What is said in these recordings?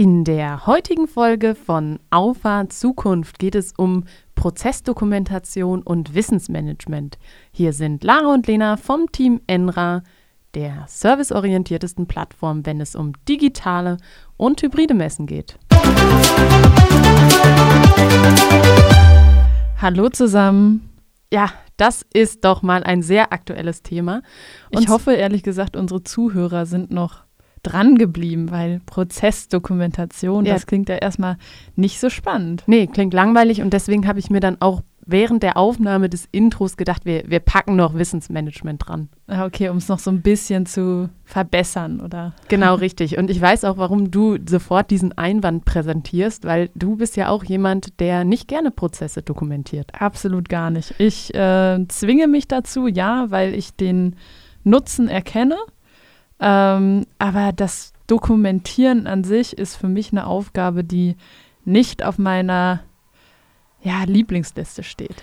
In der heutigen Folge von Auffahrt Zukunft geht es um Prozessdokumentation und Wissensmanagement. Hier sind Lara und Lena vom Team Enra, der serviceorientiertesten Plattform, wenn es um digitale und hybride Messen geht. Hallo zusammen. Ja, das ist doch mal ein sehr aktuelles Thema. Und ich hoffe ehrlich gesagt, unsere Zuhörer sind noch dran geblieben, weil Prozessdokumentation, ja. das klingt ja erstmal nicht so spannend. Nee, klingt langweilig und deswegen habe ich mir dann auch während der Aufnahme des Intros gedacht, wir, wir packen noch Wissensmanagement dran. Ah, okay, um es noch so ein bisschen zu verbessern, oder? Genau, richtig. Und ich weiß auch, warum du sofort diesen Einwand präsentierst, weil du bist ja auch jemand, der nicht gerne Prozesse dokumentiert. Absolut gar nicht. Ich äh, zwinge mich dazu, ja, weil ich den Nutzen erkenne ähm, aber das Dokumentieren an sich ist für mich eine Aufgabe, die nicht auf meiner ja, Lieblingsliste steht.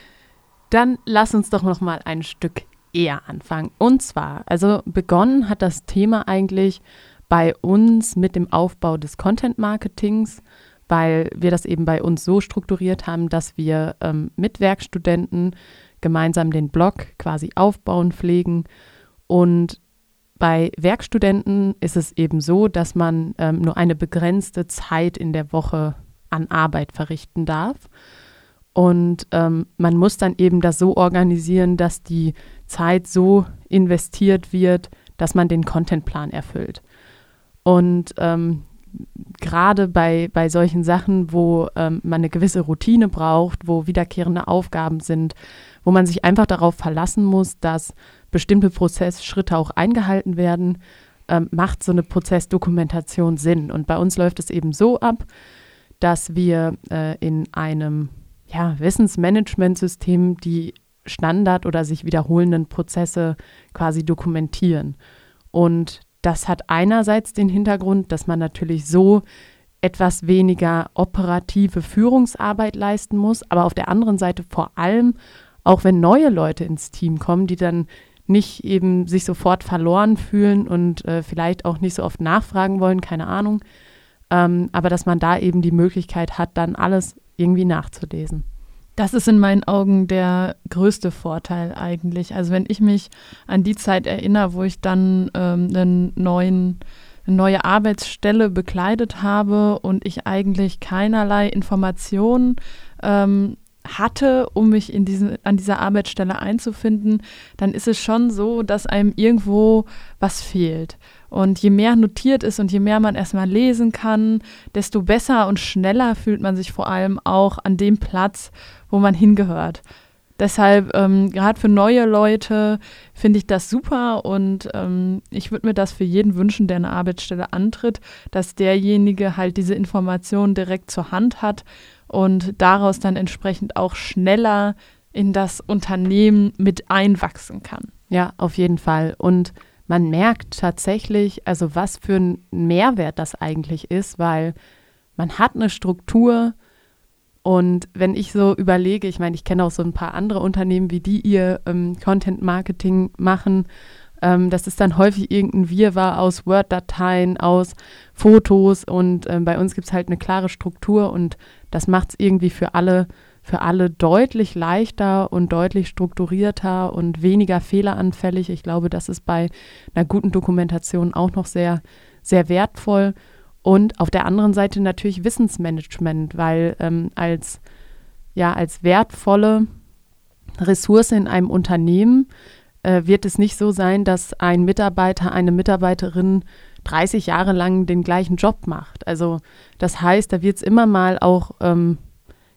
Dann lass uns doch noch mal ein Stück eher anfangen. Und zwar, also begonnen hat das Thema eigentlich bei uns mit dem Aufbau des Content Marketings, weil wir das eben bei uns so strukturiert haben, dass wir ähm, mit Werkstudenten gemeinsam den Blog quasi aufbauen, pflegen und bei Werkstudenten ist es eben so, dass man ähm, nur eine begrenzte Zeit in der Woche an Arbeit verrichten darf. Und ähm, man muss dann eben das so organisieren, dass die Zeit so investiert wird, dass man den Contentplan erfüllt. Und ähm, gerade bei, bei solchen Sachen, wo ähm, man eine gewisse Routine braucht, wo wiederkehrende Aufgaben sind, wo man sich einfach darauf verlassen muss, dass bestimmte Prozessschritte auch eingehalten werden, ähm, macht so eine Prozessdokumentation Sinn. Und bei uns läuft es eben so ab, dass wir äh, in einem ja, Wissensmanagementsystem die Standard- oder sich wiederholenden Prozesse quasi dokumentieren. Und das hat einerseits den Hintergrund, dass man natürlich so etwas weniger operative Führungsarbeit leisten muss, aber auf der anderen Seite vor allem, auch wenn neue Leute ins Team kommen, die dann nicht eben sich sofort verloren fühlen und äh, vielleicht auch nicht so oft nachfragen wollen, keine Ahnung. Ähm, aber dass man da eben die Möglichkeit hat, dann alles irgendwie nachzulesen. Das ist in meinen Augen der größte Vorteil eigentlich. Also wenn ich mich an die Zeit erinnere, wo ich dann ähm, einen neuen, eine neue Arbeitsstelle bekleidet habe und ich eigentlich keinerlei Informationen ähm, hatte, um mich in diesen, an dieser Arbeitsstelle einzufinden, dann ist es schon so, dass einem irgendwo was fehlt. Und je mehr notiert ist und je mehr man erstmal lesen kann, desto besser und schneller fühlt man sich vor allem auch an dem Platz, wo man hingehört. Deshalb, ähm, gerade für neue Leute, finde ich das super und ähm, ich würde mir das für jeden wünschen, der eine Arbeitsstelle antritt, dass derjenige halt diese Informationen direkt zur Hand hat und daraus dann entsprechend auch schneller in das Unternehmen mit einwachsen kann. Ja, auf jeden Fall. Und man merkt tatsächlich, also was für ein Mehrwert das eigentlich ist, weil man hat eine Struktur und wenn ich so überlege, ich meine, ich kenne auch so ein paar andere Unternehmen, wie die ihr ähm, Content Marketing machen ähm, das ist dann häufig irgendein Wirrwarr aus Word-Dateien, aus Fotos und ähm, bei uns gibt es halt eine klare Struktur und das macht es irgendwie für alle, für alle deutlich leichter und deutlich strukturierter und weniger fehleranfällig. Ich glaube, das ist bei einer guten Dokumentation auch noch sehr, sehr wertvoll. Und auf der anderen Seite natürlich Wissensmanagement, weil ähm, als, ja, als wertvolle Ressource in einem Unternehmen äh, wird es nicht so sein, dass ein Mitarbeiter, eine Mitarbeiterin 30 Jahre lang den gleichen Job macht. Also das heißt, da wird es immer mal auch ähm,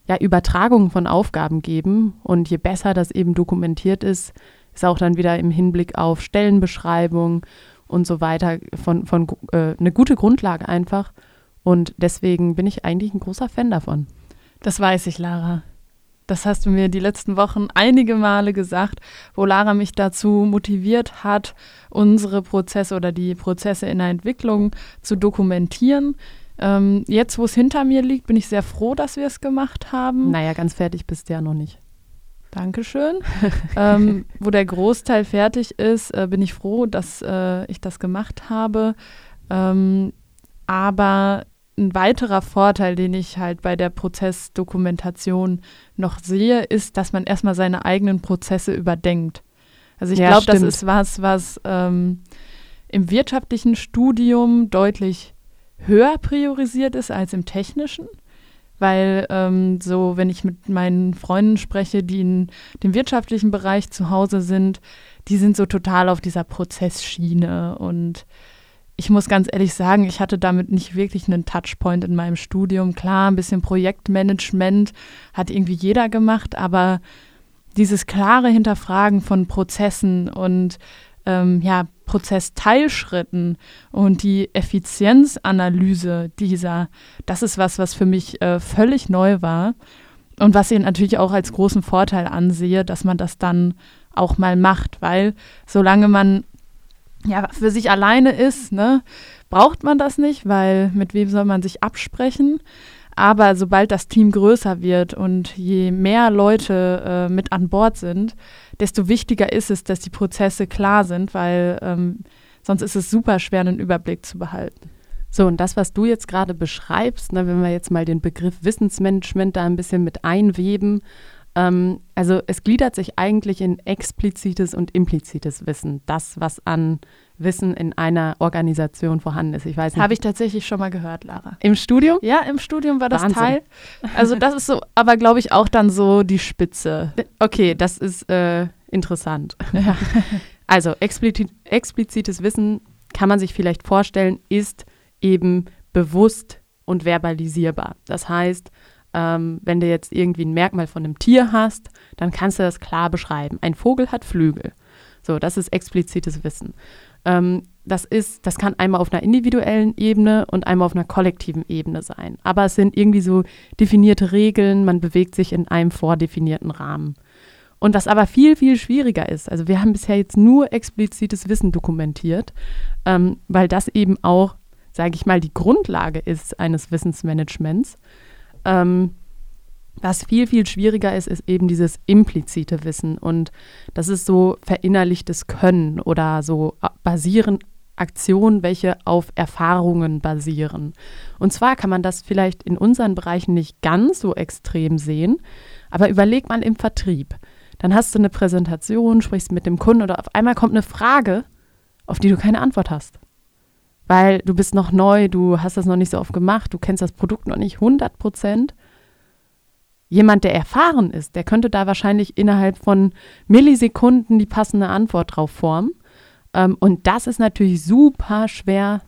ja, Übertragungen von Aufgaben geben. Und je besser das eben dokumentiert ist, ist auch dann wieder im Hinblick auf Stellenbeschreibung und so weiter von, von äh, eine gute Grundlage einfach. Und deswegen bin ich eigentlich ein großer Fan davon. Das weiß ich, Lara. Das hast du mir die letzten Wochen einige Male gesagt, wo Lara mich dazu motiviert hat, unsere Prozesse oder die Prozesse in der Entwicklung zu dokumentieren. Ähm, jetzt, wo es hinter mir liegt, bin ich sehr froh, dass wir es gemacht haben. Naja, ganz fertig bist du ja noch nicht. Dankeschön. ähm, wo der Großteil fertig ist, äh, bin ich froh, dass äh, ich das gemacht habe. Ähm, aber ein weiterer Vorteil, den ich halt bei der Prozessdokumentation noch sehe, ist, dass man erstmal seine eigenen Prozesse überdenkt. Also ich Ja, glaube, das ist was, was ähm, im wirtschaftlichen Studium deutlich höher priorisiert ist als im technischen. Weil ähm, so, wenn ich mit meinen Freunden spreche, die in dem wirtschaftlichen Bereich zu Hause sind, die sind so total auf dieser Prozessschiene. Und ich muss ganz ehrlich sagen, ich hatte damit nicht wirklich einen Touchpoint in meinem Studium. Klar, ein bisschen Projektmanagement hat irgendwie jeder gemacht, aber dieses klare Hinterfragen von Prozessen und ähm, ja, Prozessteilschritten und die Effizienzanalyse dieser, das ist was, was für mich äh, völlig neu war und was ich natürlich auch als großen Vorteil ansehe, dass man das dann auch mal macht, weil solange man ja für sich alleine ist, ne, braucht man das nicht, weil mit wem soll man sich absprechen? Aber sobald das Team größer wird und je mehr Leute äh, mit an Bord sind, desto wichtiger ist es, dass die Prozesse klar sind, weil ähm, sonst ist es super schwer, einen Überblick zu behalten. So, und das, was du jetzt gerade beschreibst, ne, wenn wir jetzt mal den Begriff Wissensmanagement da ein bisschen mit einweben, ähm, also es gliedert sich eigentlich in explizites und implizites Wissen, das, was an Wissen in einer Organisation vorhanden ist. Ich weiß nicht. Habe ich tatsächlich schon mal gehört, Lara. Im Studium? Ja, im Studium war das Wahnsinn. Teil. Also das ist so, aber glaube ich auch dann so die Spitze. Okay, das ist äh, interessant. Ja. Also explizit, explizites Wissen kann man sich vielleicht vorstellen, ist eben bewusst und verbalisierbar. Das heißt, ähm, wenn du jetzt irgendwie ein Merkmal von einem Tier hast, dann kannst du das klar beschreiben. Ein Vogel hat Flügel. So, das ist explizites Wissen. Ähm, das ist, das kann einmal auf einer individuellen Ebene und einmal auf einer kollektiven Ebene sein. Aber es sind irgendwie so definierte Regeln, man bewegt sich in einem vordefinierten Rahmen. Und was aber viel, viel schwieriger ist, also wir haben bisher jetzt nur explizites Wissen dokumentiert, ähm, weil das eben auch, sage ich mal, die Grundlage ist eines Wissensmanagements. Ähm, was viel, viel schwieriger ist, ist eben dieses implizite Wissen. Und das ist so verinnerlichtes Können oder so äh, basieren Aktionen, welche auf Erfahrungen basieren. Und zwar kann man das vielleicht in unseren Bereichen nicht ganz so extrem sehen, aber überleg mal im Vertrieb. Dann hast du eine Präsentation, sprichst mit dem Kunden oder auf einmal kommt eine Frage, auf die du keine Antwort hast. Weil du bist noch neu, du hast das noch nicht so oft gemacht, du kennst das Produkt noch nicht 100 Prozent. Jemand, der erfahren ist, der könnte da wahrscheinlich innerhalb von Millisekunden die passende Antwort drauf formen. Ähm, und das ist natürlich super schwer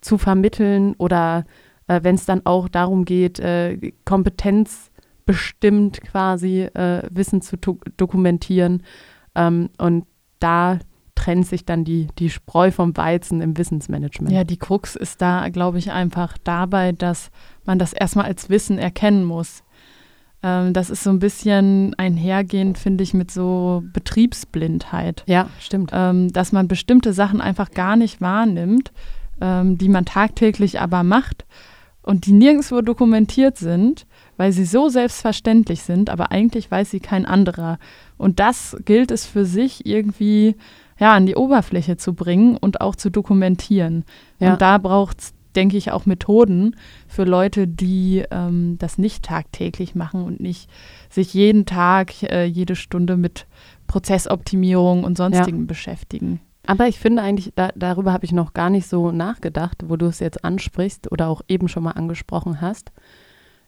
zu vermitteln oder äh, wenn es dann auch darum geht, äh, kompetenzbestimmt quasi äh, Wissen zu do- dokumentieren. Ähm, und da trennt sich dann die, die Spreu vom Weizen im Wissensmanagement. Ja, die Krux ist da, glaube ich, einfach dabei, dass man das erstmal als Wissen erkennen muss. Ähm, das ist so ein bisschen einhergehend, finde ich, mit so Betriebsblindheit. ja stimmt. ähm, dass man bestimmte Sachen einfach gar nicht wahrnimmt, ähm, die man tagtäglich aber macht und die nirgendwo dokumentiert sind, weil sie so selbstverständlich sind, aber eigentlich weiß sie kein anderer. Und das gilt es für sich irgendwie ja, an die Oberfläche zu bringen und auch zu dokumentieren. Ja. Und da braucht es, denke ich, auch Methoden für Leute, die ähm, das nicht tagtäglich machen und nicht sich jeden Tag, äh, jede Stunde mit Prozessoptimierung und sonstigen beschäftigen. Aber ich finde eigentlich, da, darüber habe ich noch gar nicht so nachgedacht, wo du es jetzt ansprichst oder auch eben schon mal angesprochen hast.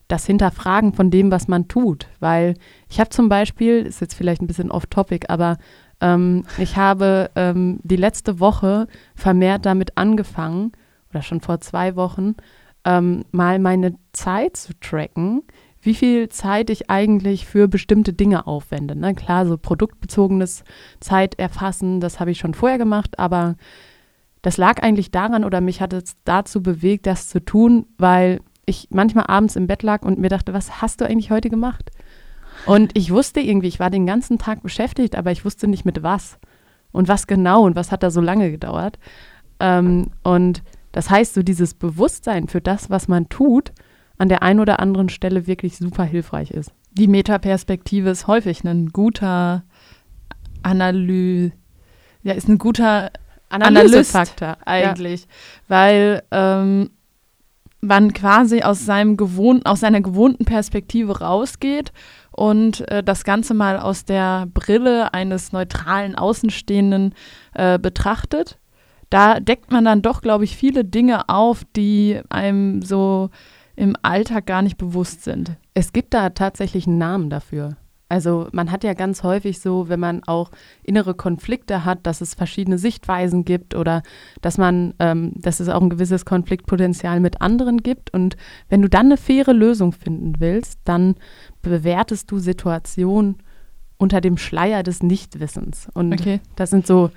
Das Hinterfragen von dem, was man tut. Weil ich habe zum Beispiel, ist jetzt vielleicht ein bisschen off-topic, aber ähm, ich habe ähm, die letzte Woche vermehrt damit angefangen, oder schon vor zwei Wochen, ähm, mal meine Zeit zu tracken, wie viel Zeit ich eigentlich für bestimmte Dinge aufwende. Ne? Klar, so produktbezogenes Zeit erfassen, das habe ich schon vorher gemacht, aber das lag eigentlich daran oder mich hat es dazu bewegt, das zu tun, weil ich manchmal abends im Bett lag und mir dachte, was hast du eigentlich heute gemacht? Und ich wusste irgendwie, ich war den ganzen Tag beschäftigt, aber ich wusste nicht mit was und was genau und was hat da so lange gedauert. Ähm, und das heißt, so dieses Bewusstsein für das, was man tut, an der einen oder anderen Stelle wirklich super hilfreich ist. Die Metaperspektive ist häufig ein guter Analyse, ja, ist ein guter Analysefaktor eigentlich, weil ähm, man quasi aus seinem gewohnten, aus seiner gewohnten Perspektive rausgeht und äh, das Ganze mal aus der Brille eines neutralen Außenstehenden äh, betrachtet. Da deckt man dann doch, glaube ich, viele Dinge auf, die einem so im Alltag gar nicht bewusst sind. Es gibt da tatsächlich einen Namen dafür. Also man hat ja ganz häufig so, wenn man auch innere Konflikte hat, dass es verschiedene Sichtweisen gibt oder dass man, ähm, dass es auch ein gewisses Konfliktpotenzial mit anderen gibt. Und wenn du dann eine faire Lösung finden willst, dann bewertest du Situationen unter dem Schleier des Nichtwissens. Und okay. das sind so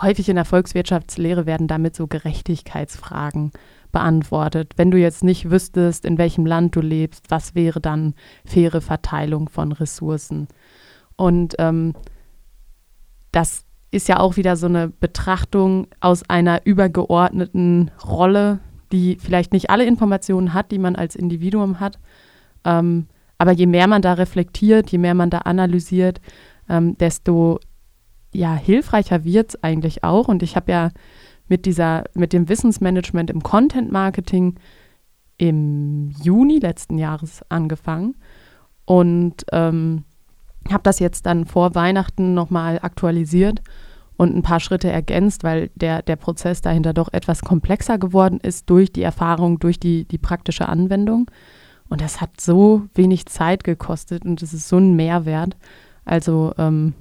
häufig in der Volkswirtschaftslehre werden damit so Gerechtigkeitsfragen beantwortet. Wenn du jetzt nicht wüsstest, in welchem Land du lebst, was wäre dann faire Verteilung von Ressourcen? Und ähm, das ist ja auch wieder so eine Betrachtung aus einer übergeordneten Rolle, die vielleicht nicht alle Informationen hat, die man als Individuum hat. Ähm, aber je mehr man da reflektiert, je mehr man da analysiert, ähm, desto ja, hilfreicher wird es eigentlich auch. Und ich habe ja mit dieser, mit dem Wissensmanagement im Content Marketing im Juni letzten Jahres angefangen und ähm, habe das jetzt dann vor Weihnachten nochmal aktualisiert und ein paar Schritte ergänzt, weil der, der Prozess dahinter doch etwas komplexer geworden ist durch die Erfahrung, durch die, die praktische Anwendung. Und das hat so wenig Zeit gekostet und es ist so ein Mehrwert. Also ähm,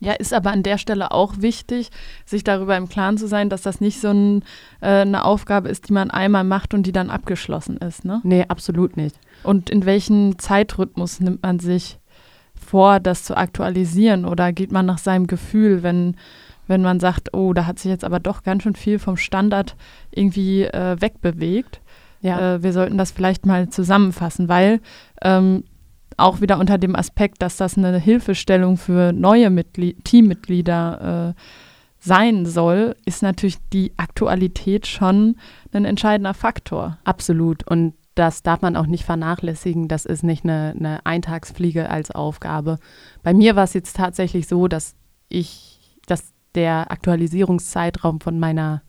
ja, ist aber an der Stelle auch wichtig, sich darüber im Klaren zu sein, dass das nicht so ein, äh, eine Aufgabe ist, die man einmal macht und die dann abgeschlossen ist. Ne? Nee, absolut nicht. Und in welchem Zeitrhythmus nimmt man sich vor, das zu aktualisieren? Oder geht man nach seinem Gefühl, wenn, wenn man sagt, oh, da hat sich jetzt aber doch ganz schön viel vom Standard irgendwie äh, wegbewegt? Ja. Äh, wir sollten das vielleicht mal zusammenfassen, weil ähm, auch wieder unter dem Aspekt, dass das eine Hilfestellung für neue Mitglied Teammitglieder äh, sein soll, ist natürlich die Aktualität schon ein entscheidender Faktor. Absolut. Und das darf man auch nicht vernachlässigen. Das ist nicht eine, eine Eintagsfliege als Aufgabe. Bei mir war es jetzt tatsächlich so, dass ich, dass der Aktualisierungszeitraum von meiner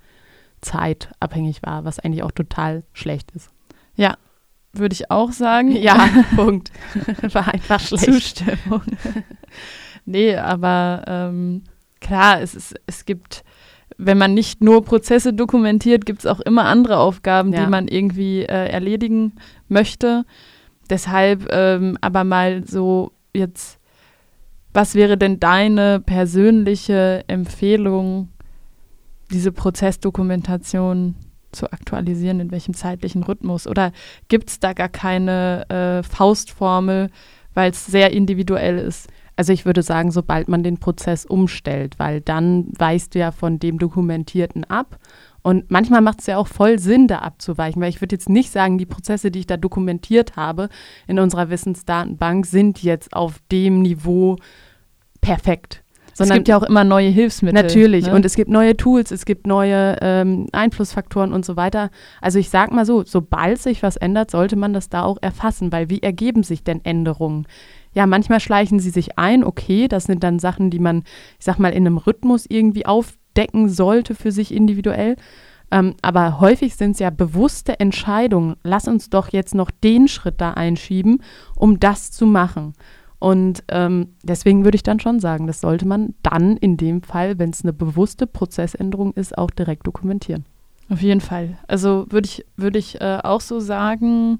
Zeit abhängig war, was eigentlich auch total schlecht ist. Ja, würde ich auch sagen. Ja, Punkt. War einfach schlecht. Zustimmung. nee, aber ähm, klar, es, ist, es gibt, wenn man nicht nur Prozesse dokumentiert, gibt es auch immer andere Aufgaben, ja. die man irgendwie äh, erledigen möchte. Deshalb ähm, aber mal so jetzt, was wäre denn deine persönliche Empfehlung, diese Prozessdokumentation zu aktualisieren, in welchem zeitlichen Rhythmus? Oder gibt es da gar keine äh, Faustformel, weil es sehr individuell ist? Also ich würde sagen, sobald man den Prozess umstellt, weil dann weißt du ja von dem Dokumentierten ab. Und manchmal macht es ja auch voll Sinn, da abzuweichen, weil ich würde jetzt nicht sagen, die Prozesse, die ich da dokumentiert habe in unserer Wissensdatenbank, sind jetzt auf dem Niveau perfekt. Sondern es gibt ja auch immer neue Hilfsmittel. Natürlich. Ne? Und es gibt neue Tools, es gibt neue ähm, Einflussfaktoren und so weiter. Also ich sage mal so, sobald sich was ändert, sollte man das da auch erfassen, weil wie ergeben sich denn Änderungen? Ja, manchmal schleichen sie sich ein, okay, das sind dann Sachen, die man, ich sag mal, in einem Rhythmus irgendwie aufdecken sollte für sich individuell. Ähm, aber häufig sind es ja bewusste Entscheidungen. Lass uns doch jetzt noch den Schritt da einschieben, um das zu machen. Und ähm, deswegen würde ich dann schon sagen, das sollte man dann in dem Fall, wenn es eine bewusste Prozessänderung ist, auch direkt dokumentieren. Auf jeden Fall. Also würde ich, würd ich äh, auch so sagen,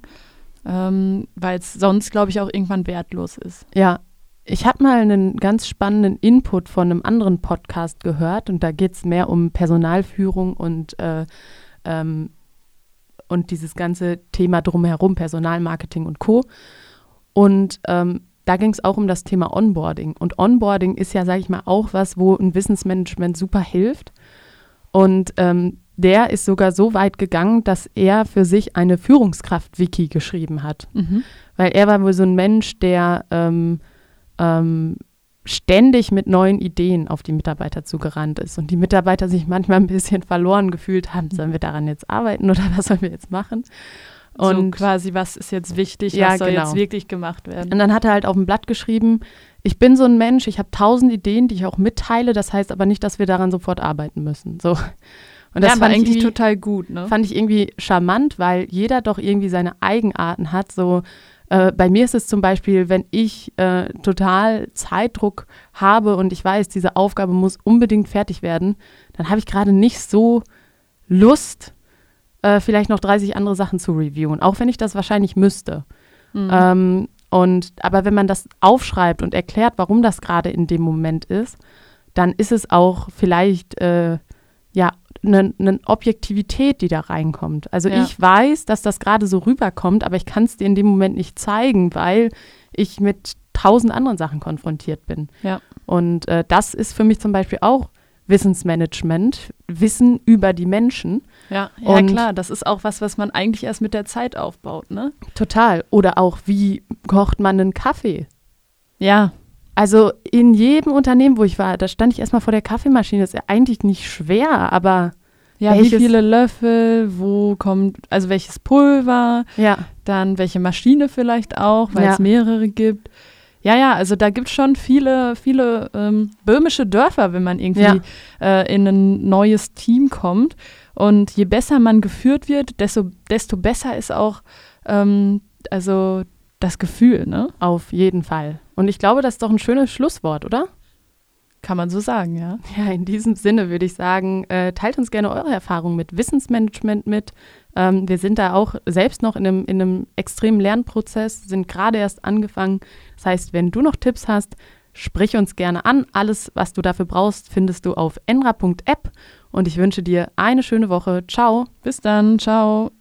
ähm, weil es sonst, glaube ich, auch irgendwann wertlos ist. Ja, ich habe mal einen ganz spannenden Input von einem anderen Podcast gehört und da geht es mehr um Personalführung und, äh, ähm, und dieses ganze Thema drumherum, Personalmarketing und Co. Und ähm, da ging es auch um das Thema Onboarding. Und Onboarding ist ja, sage ich mal, auch was, wo ein Wissensmanagement super hilft. Und ähm, der ist sogar so weit gegangen, dass er für sich eine Führungskraft-Wiki geschrieben hat. Mhm. Weil er war wohl so ein Mensch, der ähm, ähm, ständig mit neuen Ideen auf die Mitarbeiter zugerannt ist und die Mitarbeiter sich manchmal ein bisschen verloren gefühlt haben, sollen wir daran jetzt arbeiten oder was sollen wir jetzt machen? Und so quasi, was ist jetzt wichtig, ja, was soll genau. jetzt wirklich gemacht werden. Und dann hat er halt auf dem Blatt geschrieben, ich bin so ein Mensch, ich habe tausend Ideen, die ich auch mitteile, das heißt aber nicht, dass wir daran sofort arbeiten müssen. So. Und das ja, fand ich eigentlich irgendwie- total gut, ne? fand ich irgendwie charmant, weil jeder doch irgendwie seine Eigenarten hat. So äh, bei mir ist es zum Beispiel, wenn ich äh, total Zeitdruck habe und ich weiß, diese Aufgabe muss unbedingt fertig werden, dann habe ich gerade nicht so Lust, äh, vielleicht noch 30 andere Sachen zu reviewen, auch wenn ich das wahrscheinlich müsste. Mhm. Ähm, und aber wenn man das aufschreibt und erklärt, warum das gerade in dem Moment ist, dann ist es auch vielleicht äh, ja eine ne Objektivität, die da reinkommt. Also Ja. ich weiß, dass das gerade so rüberkommt, aber ich kann es dir in dem Moment nicht zeigen, weil ich mit tausend anderen Sachen konfrontiert bin. Ja. Und äh, das ist für mich zum Beispiel auch Wissensmanagement, Wissen über die Menschen. Ja, ja Und- klar, das ist auch was, was man eigentlich erst mit der Zeit aufbaut, ne? Total. Oder auch, wie kocht man einen Kaffee? Ja, Also in jedem Unternehmen, wo ich war, da stand ich erstmal vor der Kaffeemaschine. Das ist ja eigentlich nicht schwer, aber ja, Welches- wie viele Löffel, wo kommt, also welches Pulver, ja, dann welche Maschine vielleicht auch, weil Ja. es mehrere gibt. Ja, ja, also da gibt es schon viele, viele ähm, böhmische Dörfer, wenn man irgendwie Ja. äh, in ein neues Team kommt. Und je besser man geführt wird, desto, desto besser ist auch ähm, also das Gefühl, ne? auf jeden Fall. Und ich glaube, das ist doch ein schönes Schlusswort, oder? Kann man so sagen, ja. Ja, in diesem Sinne würde ich sagen, äh, teilt uns gerne eure Erfahrungen mit Wissensmanagement mit. Ähm, wir sind da auch selbst noch in einem, in einem extremen Lernprozess, sind gerade erst angefangen. Das heißt, wenn du noch Tipps hast, sprich uns gerne an. Alles, was du dafür brauchst, findest du auf enra.app. Und ich wünsche dir eine schöne Woche. Ciao. Bis dann, ciao.